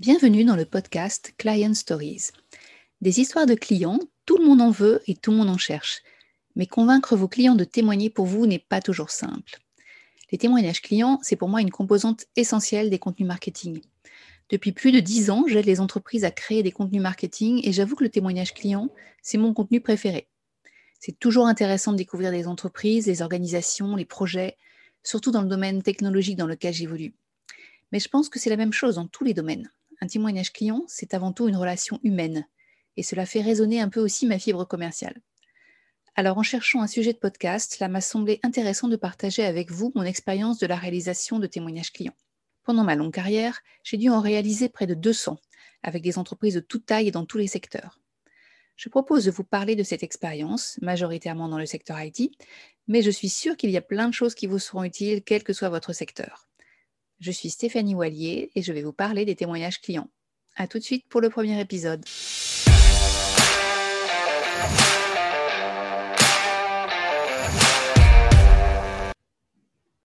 Bienvenue dans le podcast Client Stories. Des histoires de clients, tout le monde en veut et tout le monde en cherche. Mais convaincre vos clients de témoigner pour vous n'est pas toujours simple. Les témoignages clients, c'est pour moi une composante essentielle des contenus marketing. Depuis plus de dix ans, j'aide les entreprises à créer des contenus marketing et j'avoue que le témoignage client, c'est mon contenu préféré. C'est toujours intéressant de découvrir des entreprises, les organisations, les projets, surtout dans le domaine technologique dans lequel j'évolue. Mais je pense que c'est la même chose dans tous les domaines. Un témoignage client, c'est avant tout une relation humaine. Et cela fait résonner un peu aussi ma fibre commerciale. Alors en cherchant un sujet de podcast, cela m'a semblé intéressant de partager avec vous mon expérience de la réalisation de témoignages clients. Pendant ma longue carrière, j'ai dû en réaliser près de 200, avec des entreprises de toute taille et dans tous les secteurs. Je propose de vous parler de cette expérience, majoritairement dans le secteur IT, mais je suis sûre qu'il y a plein de choses qui vous seront utiles, quel que soit votre secteur. Je suis Stéphanie Wallier et je vais vous parler des témoignages clients. A tout de suite pour le premier épisode.